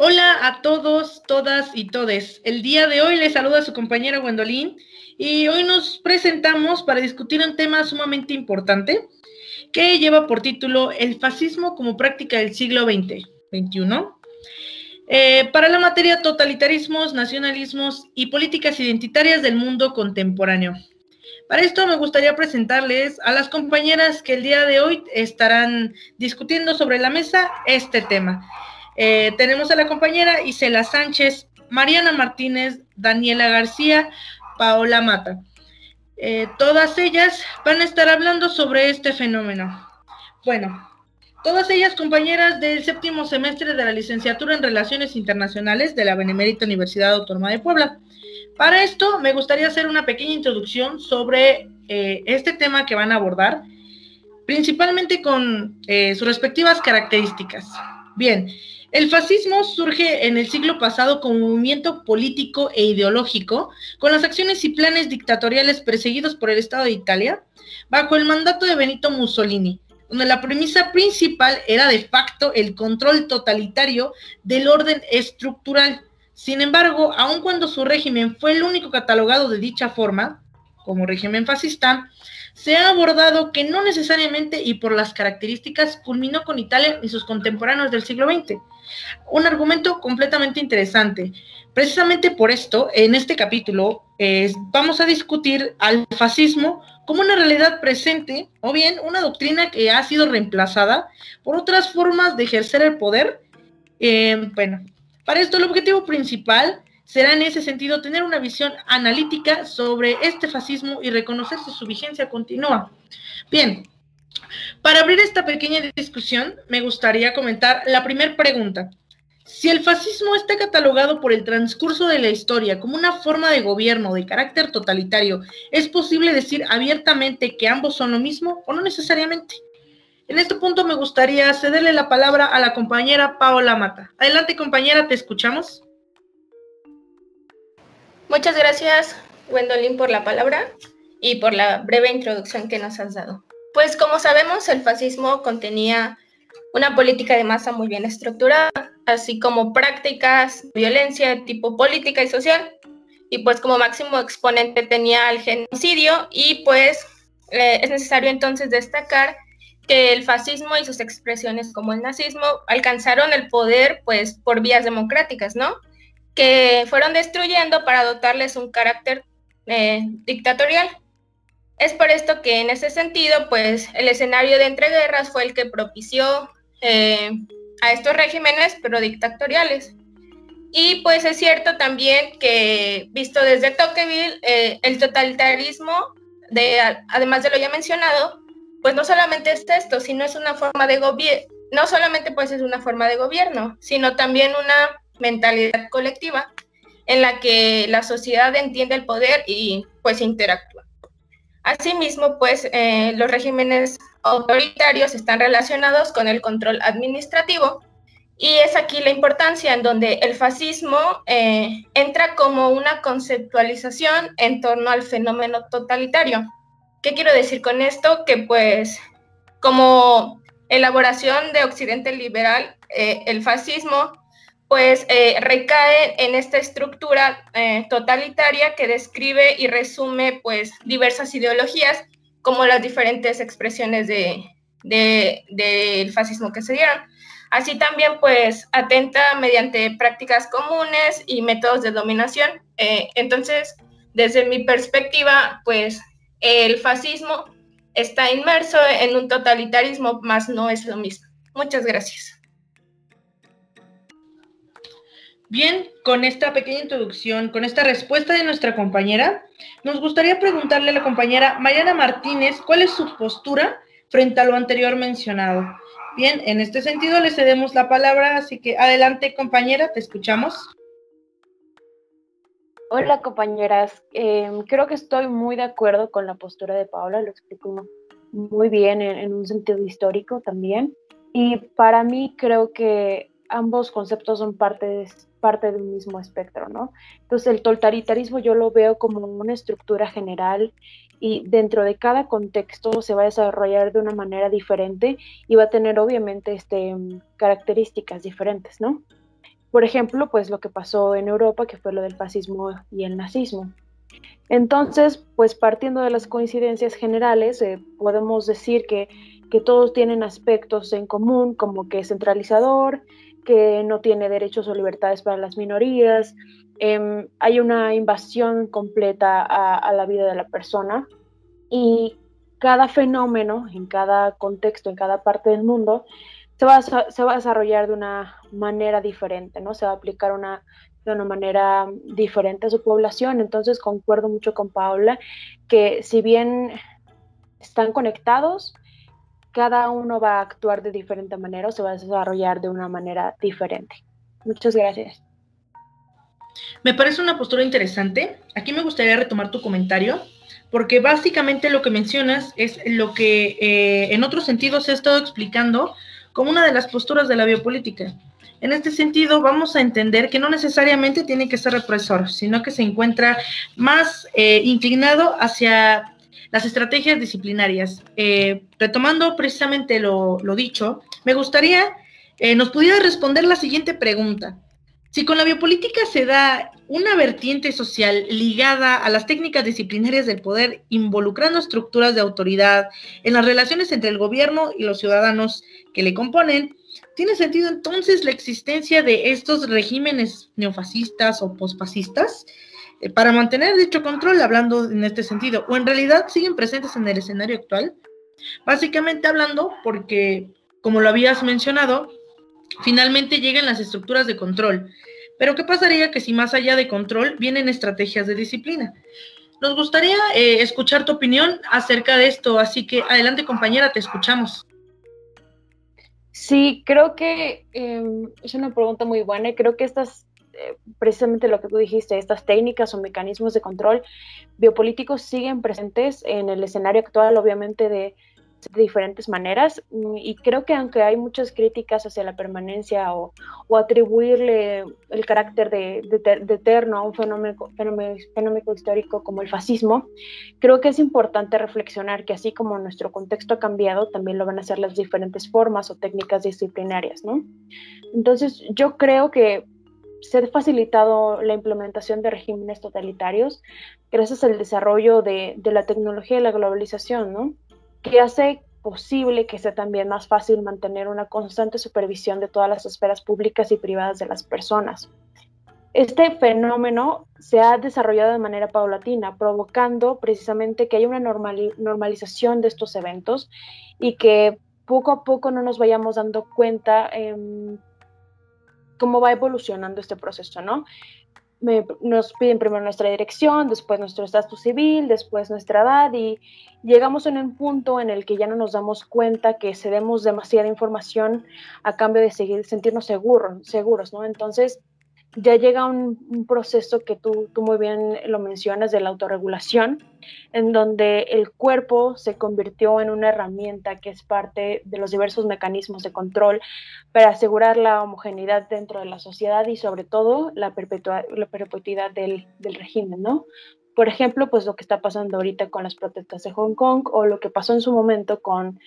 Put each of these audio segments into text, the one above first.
Hola a todos, todas y todes. El día de hoy les saluda su compañera Gwendolyn y hoy nos presentamos para discutir un tema sumamente importante que lleva por título El fascismo como práctica del siglo XX, XXI. Eh, para la materia totalitarismos, nacionalismos y políticas identitarias del mundo contemporáneo. Para esto me gustaría presentarles a las compañeras que el día de hoy estarán discutiendo sobre la mesa este tema. Eh, tenemos a la compañera Isela Sánchez, Mariana Martínez, Daniela García, Paola Mata. Eh, todas ellas van a estar hablando sobre este fenómeno. Bueno, todas ellas compañeras del séptimo semestre de la licenciatura en Relaciones Internacionales de la Benemérita Universidad Autónoma de Puebla. Para esto me gustaría hacer una pequeña introducción sobre eh, este tema que van a abordar, principalmente con sus respectivas características. Bien, el fascismo surge en el siglo pasado como movimiento político e ideológico, con las acciones y planes dictatoriales perseguidos por el Estado de Italia, bajo el mandato de Benito Mussolini, donde la premisa principal era de facto el control totalitario del orden estructural. Sin embargo, aun cuando su régimen fue el único catalogado de dicha forma, como régimen fascista, se ha abordado que no necesariamente y por las características culminó con Italia y sus contemporáneos del siglo XX. Un argumento completamente interesante. Precisamente por esto, en este capítulo, vamos a discutir al fascismo como una realidad presente o bien una doctrina que ha sido reemplazada por otras formas de ejercer el poder. Eh, bueno, para esto el objetivo principal será en ese sentido tener una visión analítica sobre este fascismo y reconocer si su vigencia continúa. Bien, para abrir esta pequeña discusión, me gustaría comentar la primera pregunta. Si el fascismo está catalogado por el transcurso de la historia como una forma de gobierno de carácter totalitario, ¿es posible decir abiertamente que ambos son lo mismo o no necesariamente? En este punto me gustaría cederle la palabra a la compañera Paola Mata. Adelante compañera, te escuchamos. Muchas gracias, Gwendolyn, por la palabra y por la breve introducción que nos has dado. Pues como sabemos, el fascismo contenía una política de masa muy bien estructurada, así como prácticas de violencia de tipo política y social, y pues como máximo exponente tenía el genocidio, y pues eh, es necesario entonces destacar que el fascismo y sus expresiones como el nazismo alcanzaron el poder pues por vías democráticas, ¿no? Que fueron destruyendo para dotarles un carácter eh, dictatorial. Es por esto que en ese sentido, pues el escenario de entreguerras fue el que propició eh, a estos regímenes, pero dictatoriales. Y pues es cierto también que, visto desde Tocqueville, eh, el totalitarismo, de, además de lo ya mencionado, pues no solamente es esto, sino es una forma de gobierno, no solamente pues es una forma de gobierno, sino también una mentalidad colectiva en la que la sociedad entiende el poder y pues interactúa. Asimismo, pues eh, los regímenes autoritarios están relacionados con el control administrativo y es aquí la importancia en donde el fascismo eh, entra como una conceptualización en torno al fenómeno totalitario. ¿Qué quiero decir con esto? Que pues como elaboración de Occidente liberal, eh, el fascismo pues eh, recae en esta estructura eh, totalitaria que describe y resume pues diversas ideologías como las diferentes expresiones del de, fascismo que se dieron. Así también pues atenta mediante prácticas comunes y métodos de dominación. Eh, entonces, desde mi perspectiva, pues el fascismo está inmerso en un totalitarismo, más no es lo mismo. Muchas gracias. Bien, con esta pequeña introducción, con esta respuesta de nuestra compañera, nos gustaría preguntarle a la compañera Mariana Martínez cuál es su postura frente a lo anterior mencionado. Bien, en este sentido le cedemos la palabra, así que adelante compañera, te escuchamos. Hola compañeras, em, creo que estoy muy de acuerdo con la postura de Paula, lo explico muy bien en un sentido histórico también. Y para mí creo que ambos conceptos son parte de, parte de un mismo espectro, ¿no? Entonces el totalitarismo yo lo veo como una estructura general y dentro de cada contexto se va a desarrollar de una manera diferente y va a tener obviamente este, características diferentes, ¿no? por ejemplo, pues lo que pasó en Europa, que fue lo del fascismo y el nazismo. Entonces, pues partiendo de las coincidencias generales, eh, podemos decir que, que, todos tienen aspectos en común, como que es centralizador, que no tiene derechos o libertades para las minorías, em, hay una invasión completa a, la vida de la persona y cada fenómeno, en cada contexto, en cada parte del mundo, se va, a, desarrollar de una manera diferente, ¿no? Se va a aplicar de una manera diferente a su población. Entonces concuerdo mucho con Paula que si bien están conectados, cada uno va a actuar de diferente manera o se va a desarrollar de una manera diferente. Muchas gracias. Me parece una postura interesante. Aquí me gustaría retomar tu comentario, porque básicamente lo que mencionas es lo que eh, en otros sentidos se ha estado explicando como una de las posturas de la biopolítica. En este sentido, vamos a entender que no necesariamente tiene que ser represor, sino que se encuentra más eh, inclinado hacia las estrategias disciplinarias. Eh, retomando precisamente lo, dicho, me gustaría eh, nos pudiera responder la siguiente pregunta. Si con la biopolítica se da una vertiente social ligada a las técnicas disciplinarias del poder, involucrando estructuras de autoridad en las relaciones entre el gobierno y los ciudadanos que le componen, ¿tiene sentido entonces la existencia de estos regímenes neofascistas o posfascistas? Eh, para mantener dicho control, hablando en este sentido, o en realidad siguen presentes en el escenario actual. Básicamente hablando, porque, como lo habías mencionado, finalmente llegan las estructuras de control. Pero ¿qué pasaría que si más allá de control vienen estrategias de disciplina? Nos gustaría eh, escuchar tu opinión acerca de esto, así que adelante compañera, te escuchamos. Sí, creo que em, es una pregunta muy buena y creo que estas eh, precisamente lo que tú dijiste, estas técnicas o mecanismos de control biopolíticos siguen presentes en el escenario actual, obviamente, de, diferentes maneras. Mm, y creo que aunque hay muchas críticas hacia la permanencia o, atribuirle el carácter de, eterno a un fenómeno, fenómeno, histórico como el fascismo, creo que es importante reflexionar que así como nuestro contexto ha cambiado, también lo van a hacer las diferentes formas o técnicas disciplinarias, ¿no? Entonces, yo creo que se ha facilitado la implementación de regímenes totalitarios gracias al desarrollo de, la tecnología y la globalización, ¿no? que hace posible que sea también más fácil mantener una constante supervisión de todas las esferas públicas y privadas de las personas. Este fenómeno se ha desarrollado de manera paulatina, provocando precisamente que haya una normalización de estos eventos y que poco a poco no nos vayamos dando cuenta eh, cómo va evolucionando este proceso, ¿no? nos piden primero nuestra dirección, después nuestro estatus civil, después nuestra edad y llegamos en un punto en el que ya no nos damos cuenta que cedemos demasiada información a cambio de seguir, sentirnos seguros, seguros, ¿no? Entonces, ya llega un, proceso que tú, muy bien lo mencionas de la autorregulación, en donde el cuerpo se convirtió en una herramienta que es parte de los diversos mecanismos de control para asegurar la homogeneidad dentro de la sociedad y sobre todo la, perpetuidad del, régimen, ¿no? Por ejemplo, pues lo que está pasando ahorita con las protestas de Hong Kong o lo que pasó en su momento con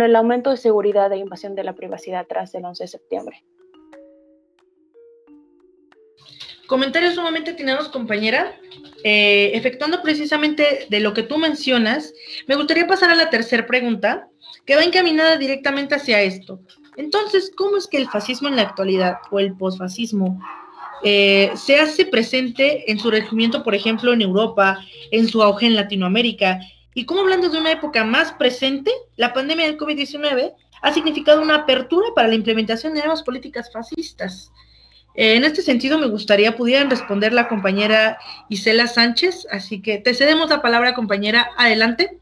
el aumento de seguridad e invasión de la privacidad tras el 11 de septiembre. Comentarios sumamente atinados, compañera. Eh, efectuando precisamente de lo que tú mencionas, me gustaría pasar a la tercera pregunta, que va encaminada directamente hacia esto. Entonces, ¿cómo es que el fascismo en la actualidad o el posfascismo eh, se hace presente en su regimiento, por ejemplo, en Europa, en su auge en Latinoamérica? Y cómo hablando de una época más presente, la pandemia del COVID-19 ha significado una apertura para la implementación de nuevas políticas fascistas. Eh, en este sentido, me gustaría pudieran responder la compañera Isela Sánchez, así que te cedemos la palabra, compañera. Adelante.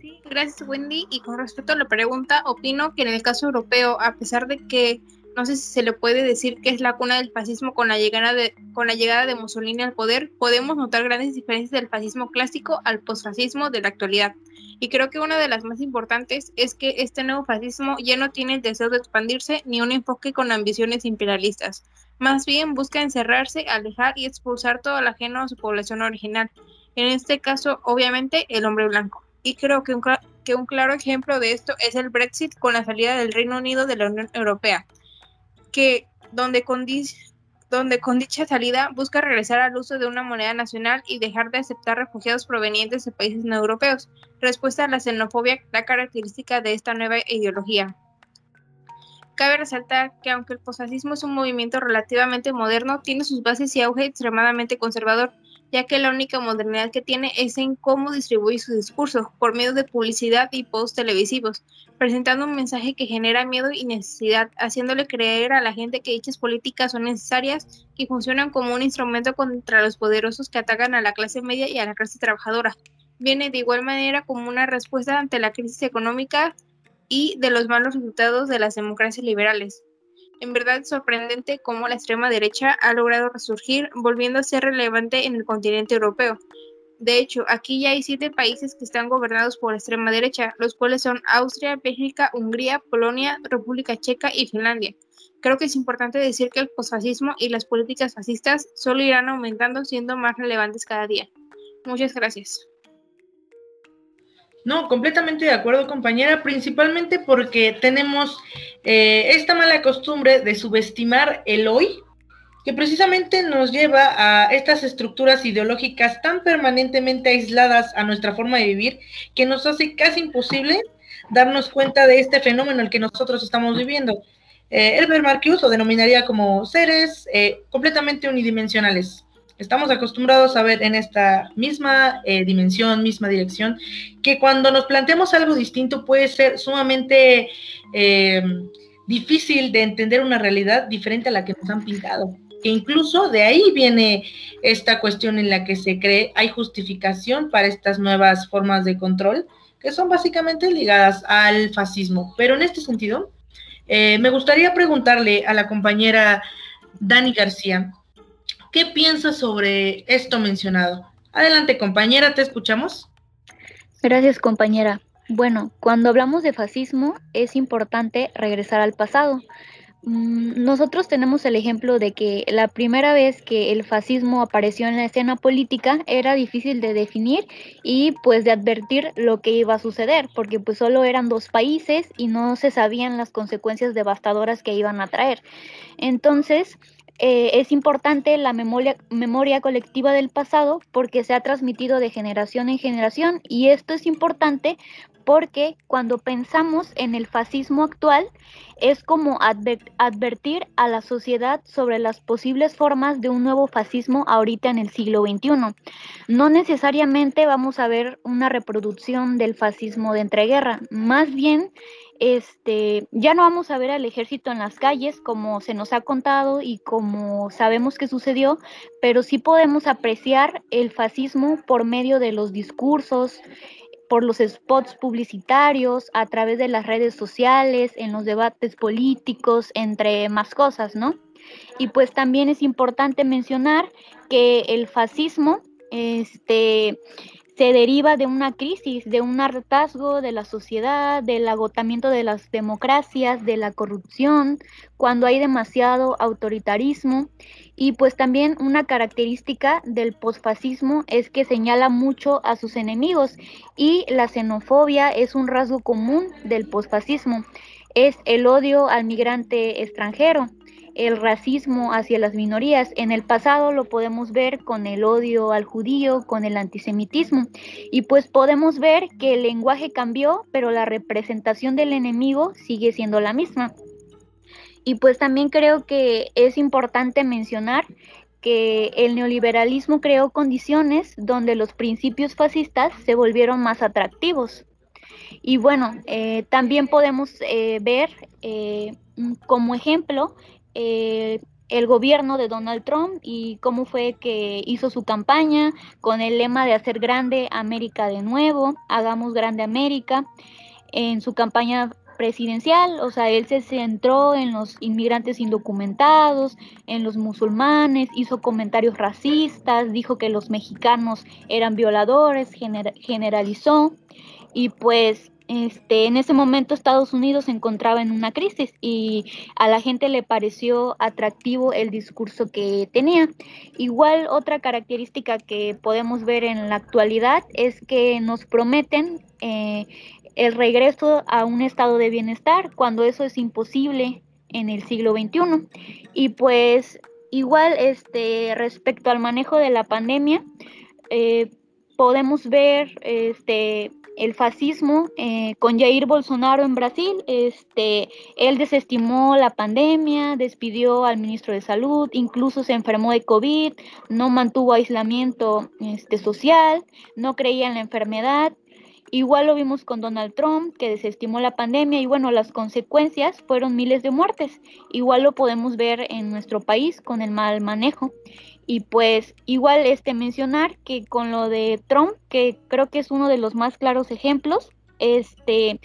Sí, gracias, Wendy. Y con respecto a la pregunta, opino que en el caso europeo, a pesar de que no sé si se le puede decir que es la cuna del fascismo con la llegada de, con la llegada de Mussolini al poder, podemos notar grandes diferencias del fascismo clásico al posfascismo de la actualidad. Y creo que una de las más importantes es que este nuevo fascismo ya no tiene el deseo de expandirse ni un enfoque con ambiciones imperialistas. Más bien busca encerrarse, alejar y expulsar todo lo ajeno a su población original. En este caso, obviamente, el hombre blanco. Y creo que un, claro ejemplo de esto es el Brexit con la salida del Reino Unido de la Unión Europea que donde donde con dicha salida busca regresar al uso de una moneda nacional y dejar de aceptar refugiados provenientes de países no europeos, respuesta a la xenofobia, la característica de esta nueva ideología. Cabe resaltar que aunque el posfascismo es un movimiento relativamente moderno, tiene sus bases y auge extremadamente conservador, ya que la única modernidad que tiene es en cómo distribuye su discurso, por medio de publicidad y posts televisivos, presentando un mensaje que genera miedo y necesidad, haciéndole creer a la gente que dichas políticas son necesarias y funcionan como un instrumento contra los poderosos que atacan a la clase media y a la clase trabajadora. Viene de igual manera como una respuesta ante la crisis económica y de los malos resultados de las democracias liberales. En verdad sorprendente cómo la extrema derecha ha logrado resurgir, volviendo a ser relevante en el continente europeo. De hecho, aquí ya hay siete países que están gobernados por extrema derecha, los cuales son Austria, Bélgica, Hungría, Polonia, República Checa y Finlandia. Creo que es importante decir que el posfascismo y las políticas fascistas solo irán aumentando, siendo más relevantes cada día. Muchas gracias. No, completamente de acuerdo, compañera, principalmente porque tenemos eh, esta mala costumbre de subestimar el hoy, que precisamente nos lleva a estas estructuras ideológicas tan permanentemente aisladas a nuestra forma de vivir, que nos hace casi imposible darnos cuenta de este fenómeno el que nosotros estamos viviendo. Eh, Herbert Marcuse lo denominaría como seres eh, completamente unidimensionales. Estamos acostumbrados a ver en esta misma eh, dimensión, misma dirección, que cuando nos planteamos algo distinto puede ser sumamente eh, difícil de entender una realidad diferente a la que nos han pintado. Que incluso de ahí viene esta cuestión en la que se cree hay justificación para estas nuevas formas de control, que son básicamente ligadas al fascismo. Pero en este sentido, eh, me gustaría preguntarle a la compañera Dani García, ¿Qué piensas sobre esto mencionado? Adelante, compañera, ¿te escuchamos? Gracias, compañera. Bueno, cuando hablamos de fascismo es importante regresar al pasado. Mm, nosotros tenemos el ejemplo de que la primera vez que el fascismo apareció en la escena política era difícil de definir y pues de advertir lo que iba a suceder, porque pues solo eran dos países y no se sabían las consecuencias devastadoras que iban a traer. Entonces, eh, es importante la memoria, memoria colectiva del pasado porque se ha transmitido de generación en generación y esto es importante porque cuando pensamos en el fascismo actual es como advertir a la sociedad sobre las posibles formas de un nuevo fascismo ahorita en el siglo XXI. No necesariamente vamos a ver una reproducción del fascismo de entreguerra, más bien este, ya no vamos a ver al ejército en las calles como se nos ha contado y como sabemos que sucedió, pero sí podemos apreciar el fascismo por medio de los discursos, por los spots publicitarios, a través de las redes sociales, en los debates políticos, entre más cosas, ¿no? Y pues también es importante mencionar que el fascismo, este, se deriva de una crisis, de un hartazgo de la sociedad, del agotamiento de las democracias, de la corrupción, cuando hay demasiado autoritarismo. Y pues también una característica del posfascismo es que señala mucho a sus enemigos y la xenofobia es un rasgo común del posfascismo. Es el odio al migrante extranjero, el racismo hacia las minorías. En el pasado lo podemos ver con el odio al judío, con el antisemitismo. Y pues podemos ver que el lenguaje cambió, pero la representación del enemigo sigue siendo la misma. Y pues también creo que es importante mencionar que el neoliberalismo creó condiciones donde los principios fascistas se volvieron más atractivos. Y bueno, eh, también podemos eh, ver eh, como ejemplo eh, el gobierno de Donald Trump y cómo fue que hizo su campaña con el lema de hacer grande América de nuevo, hagamos grande América. En su campaña presidencial, o sea, él se centró en los inmigrantes indocumentados, en los musulmanes, hizo comentarios racistas, dijo que los mexicanos eran violadores, generalizó y pues este, en ese momento Estados Unidos se encontraba en una crisis y a la gente le pareció atractivo el discurso que tenía. Igual otra característica que podemos ver en la actualidad es que nos prometen eh, el regreso a un estado de bienestar cuando eso es imposible en el siglo XXI. Y pues igual este, respecto al manejo de la pandemia, eh, podemos ver este, el fascismo eh, con Jair Bolsonaro en Brasil. Este, él desestimó la pandemia, despidió al ministro de Salud, incluso se enfermó de COVID, no mantuvo aislamiento este, social, no creía en la enfermedad. Igual lo vimos con Donald Trump, que desestimó la pandemia y bueno, las consecuencias fueron miles de muertes. Igual lo podemos ver en nuestro país con el mal manejo. Y pues igual este mencionar que con lo de Trump, que creo que es uno de los más claros ejemplos, este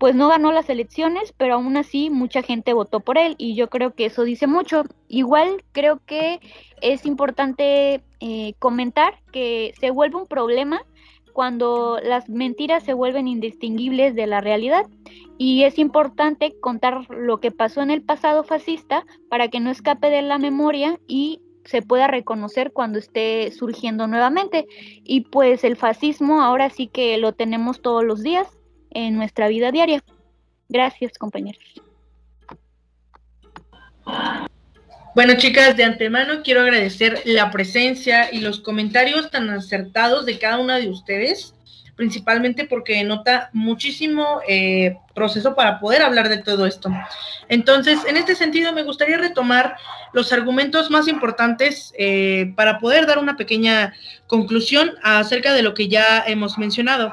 pues no ganó las elecciones, pero aún así mucha gente votó por él y yo creo que eso dice mucho. Igual creo que es importante eh, comentar que se vuelve un problema cuando las mentiras se vuelven indistinguibles de la realidad y es importante contar lo que pasó en el pasado fascista para que no escape de la memoria y se pueda reconocer cuando esté surgiendo nuevamente. Y pues el fascismo ahora sí que lo tenemos todos los días en nuestra vida diaria. Gracias, compañeros. Bueno, chicas, de antemano quiero agradecer la presencia y los comentarios tan acertados de cada una de ustedes principalmente porque nota muchísimo eh, proceso para poder hablar de todo esto. Entonces, en este sentido, me gustaría retomar los argumentos más importantes eh, para poder dar una pequeña conclusión acerca de lo que ya hemos mencionado.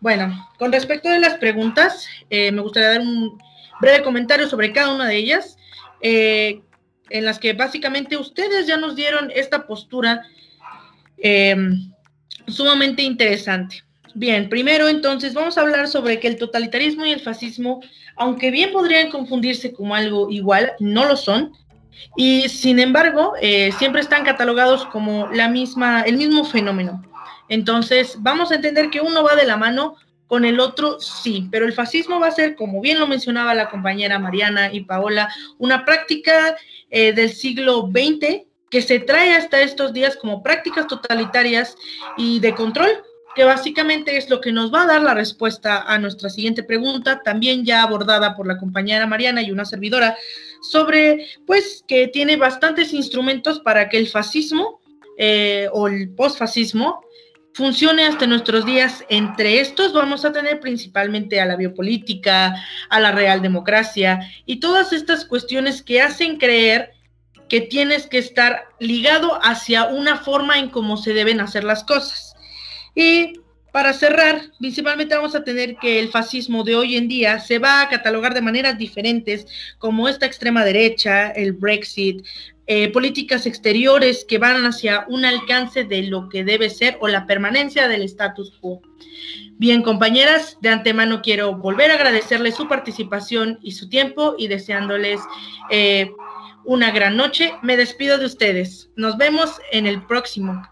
Bueno, con respecto de las preguntas, eh, me gustaría dar un breve comentario sobre cada una de ellas, en las que básicamente ustedes ya nos dieron esta postura sumamente interesante. Bien, primero entonces vamos a hablar sobre que el totalitarismo y el fascismo, aunque bien podrían confundirse como algo igual, no lo son. Y sin embargo, eh, siempre están catalogados como la misma, el mismo fenómeno. Entonces, vamos a entender que uno va de la mano con el otro, sí, pero el fascismo va a ser, como bien lo mencionaba la compañera Mariana y Paola, una práctica eh, del siglo XX que se trae hasta estos días como prácticas totalitarias y de control que básicamente es lo que nos va a dar la respuesta a nuestra siguiente pregunta, también ya abordada por la compañera Mariana y una servidora, sobre, pues, que tiene bastantes instrumentos para que el fascismo eh, o el posfascismo funcione hasta nuestros días. Entre estos vamos a tener principalmente a la biopolítica, a la real democracia y todas estas cuestiones que hacen creer que tienes que estar ligado hacia una forma en cómo se deben hacer las cosas. Y para cerrar, principalmente vamos a tener que el fascismo de hoy en día se va a catalogar de maneras diferentes, como esta extrema derecha, el Brexit, eh, políticas exteriores que van hacia un alcance de lo que debe ser o la permanencia del status quo. Bien, compañeras, de antemano quiero volver a agradecerles su participación y su tiempo y deseándoles eh, una gran noche. Me despido de ustedes. Nos vemos en el próximo